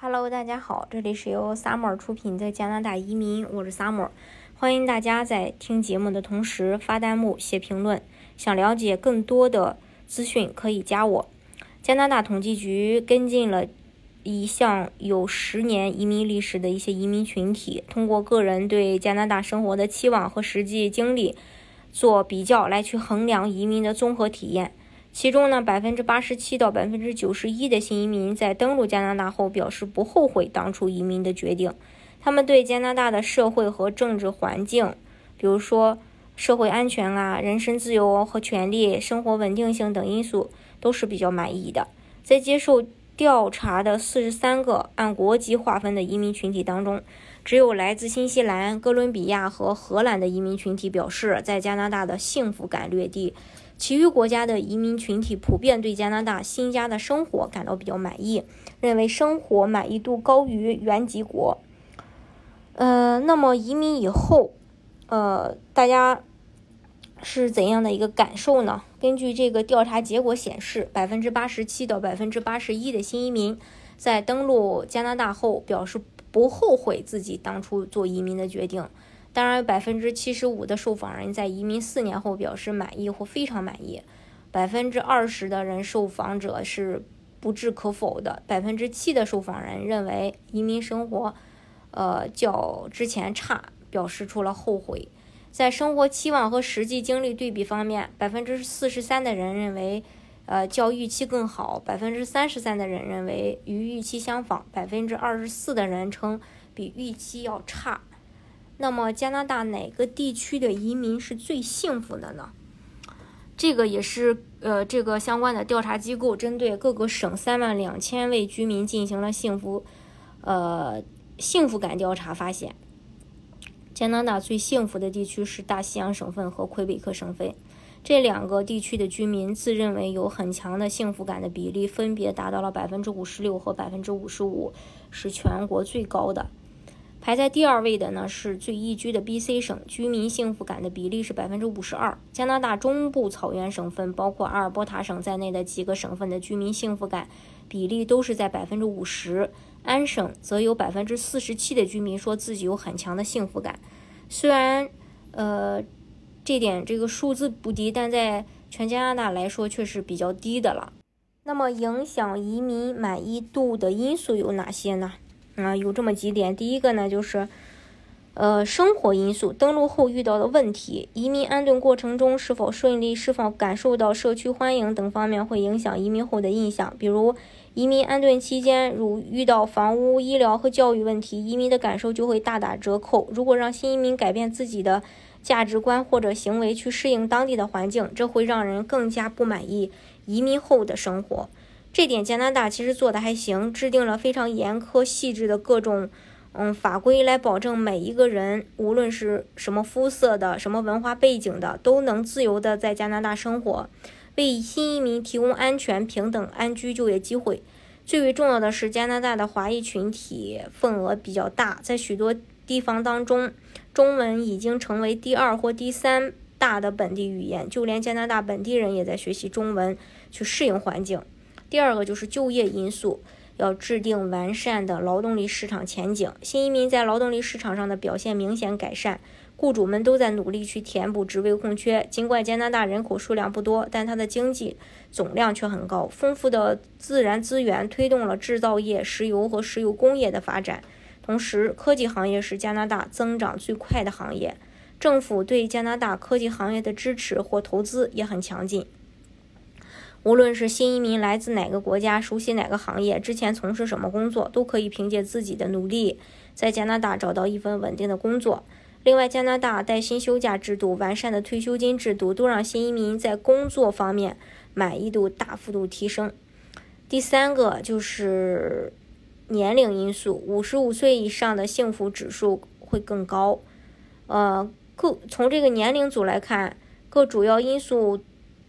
Hello，大家好，这里是由 Summer 出品的加拿大移民，我是 Summer，欢迎大家在听节目的同时发弹幕、写评论。想了解更多的资讯，可以加我。加拿大统计局跟进了一项有十年移民历史的一些移民群体，通过个人对加拿大生活的期望和实际经历做比较，来去衡量移民的综合体验。其中呢，百分之八十七到百分之九十一的新移民在登陆加拿大后表示不后悔当初移民的决定。他们对加拿大的社会和政治环境，比如说。社会安全啊，人身自由和权利、生活稳定性等因素都是比较满意的。在接受调查的四十三个按国籍划分的移民群体当中，只有来自新西兰、哥伦比亚和荷兰的移民群体表示在加拿大的幸福感略低。其余国家的移民群体普遍对加拿大新家的生活感到比较满意，认为生活满意度高于原籍国。呃，那么移民以后，呃，大家。是怎样的一个感受呢？根据这个调查结果显示，百分之八十七到百分之八十一的新移民在登陆加拿大后表示不后悔自己当初做移民的决定。当然，百分之七十五的受访人在移民四年后表示满意或非常满意。百分之二十的人受访者是不置可否的。百分之七的受访人认为移民生活，呃，较之前差，表示出了后悔。在生活期望和实际经历对比方面，百分之四十三的人认为，呃，较预期更好；百分之三十三的人认为与预期相仿；百分之二十四的人称比预期要差。那么，加拿大哪个地区的移民是最幸福的呢？这个也是呃，这个相关的调查机构针对各个省三万两千位居民进行了幸福，呃，幸福感调查发现。加拿大最幸福的地区是大西洋省份和魁北克省份，这两个地区的居民自认为有很强的幸福感的比例分别达到了百分之五十六和百分之五十五，是全国最高的。排在第二位的呢是最宜居的 B.C 省，居民幸福感的比例是百分之五十二。加拿大中部草原省份，包括阿尔伯塔省在内的几个省份的居民幸福感比例都是在百分之五十。安省则有百分之四十七的居民说自己有很强的幸福感，虽然，呃，这点这个数字不低，但在全加拿大来说却是比较低的了。那么，影响移民满意度的因素有哪些呢？啊，有这么几点。第一个呢，就是，呃，生活因素，登陆后遇到的问题，移民安顿过程中是否顺利，是否感受到社区欢迎等方面会影响移民后的印象，比如。移民安顿期间，如遇到房屋、医疗和教育问题，移民的感受就会大打折扣。如果让新移民改变自己的价值观或者行为去适应当地的环境，这会让人更加不满意移民后的生活。这点加拿大其实做的还行，制定了非常严苛细致的各种嗯法规，来保证每一个人，无论是什么肤色的、什么文化背景的，都能自由的在加拿大生活。为新移民提供安全、平等、安居就业机会。最为重要的是，加拿大的华裔群体份额比较大，在许多地方当中，中文已经成为第二或第三大的本地语言。就连加拿大本地人也在学习中文，去适应环境。第二个就是就业因素，要制定完善的劳动力市场前景。新移民在劳动力市场上的表现明显改善。雇主们都在努力去填补职位空缺。尽管加拿大人口数量不多，但它的经济总量却很高。丰富的自然资源推动了制造业、石油和石油工业的发展。同时，科技行业是加拿大增长最快的行业。政府对加拿大科技行业的支持或投资也很强劲。无论是新移民来自哪个国家，熟悉哪个行业，之前从事什么工作，都可以凭借自己的努力，在加拿大找到一份稳定的工作。另外，加拿大带薪休假制度、完善的退休金制度，都让新移民在工作方面满意度大幅度提升。第三个就是年龄因素，五十五岁以上的幸福指数会更高。呃，各从这个年龄组来看，各主要因素，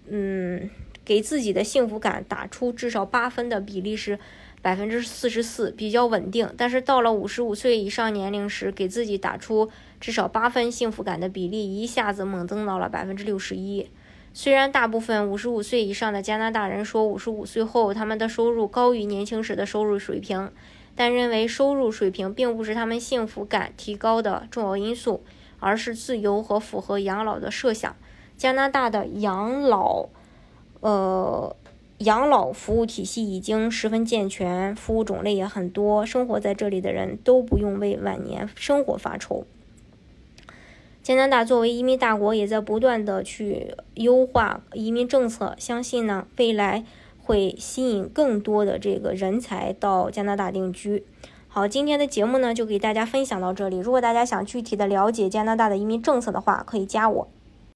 嗯，给自己的幸福感打出至少八分的比例是。百分之四十四比较稳定，但是到了五十五岁以上年龄时，给自己打出至少八分幸福感的比例一下子猛增到了百分之六十一。虽然大部分五十五岁以上的加拿大人说五十五岁后他们的收入高于年轻时的收入水平，但认为收入水平并不是他们幸福感提高的重要因素，而是自由和符合养老的设想。加拿大的养老，呃，养老服务体系已经十分健全，服务种类也很多，生活在这里的人都不用为晚年生活发愁。加拿大作为移民大国，也在不断的去优化移民政策，相信呢，未来。会吸引更多的这个人才到加拿大定居。好，今天的节目呢就给大家分享到这里。如果大家想具体的了解加拿大的移民政策的话，可以加我。